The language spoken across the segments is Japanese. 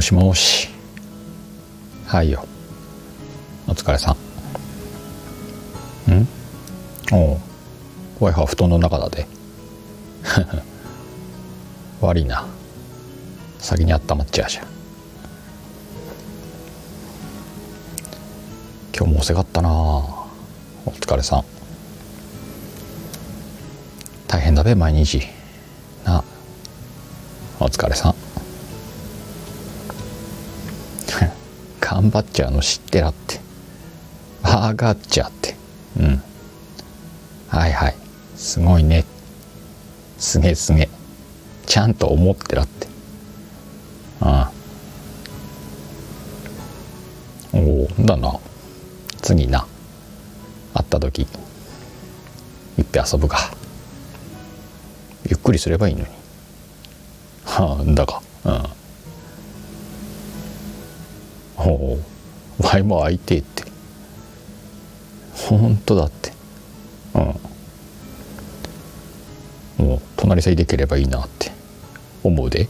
もしもし。はいよ。お疲れさん。ん？おう。w i f i 布団の中だで。悪いな。先に温まっちゃうじゃん今日も遅かったな。お疲れさん。大変だべ毎日。な。お疲れさん。頑張っちゃうの知ってらって。わがっちゃって。うん。はいはい。すごいね。すげえすげえ。ちゃんと思ってらって。ああおおだな。次な。会った時。いっぺ遊ぶか。ゆっくりすればいいのに。はあだが。うん。おおワイも会いてえって。本当だって。うん。もう隣さえできればいいなって。思うで。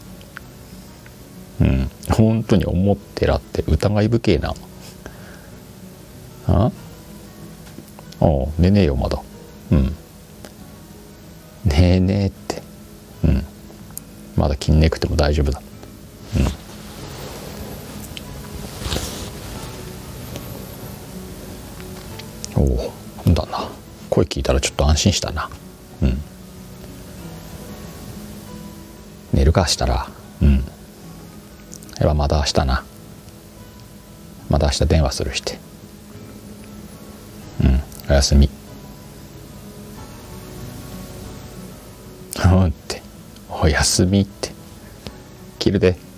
うん。本当に思ってらって疑い深えな。あ？おう寝ねえよまだ。うん。ねえねえって。うん。まだ気にねくても大丈夫だ。うんおおだな。声聞いたらちょっと安心したな。うん。寝るかしたら。うん。やっぱまだ明日な。また明日電話するしてうん。おやすみ。うんって。おやすみって。切るで。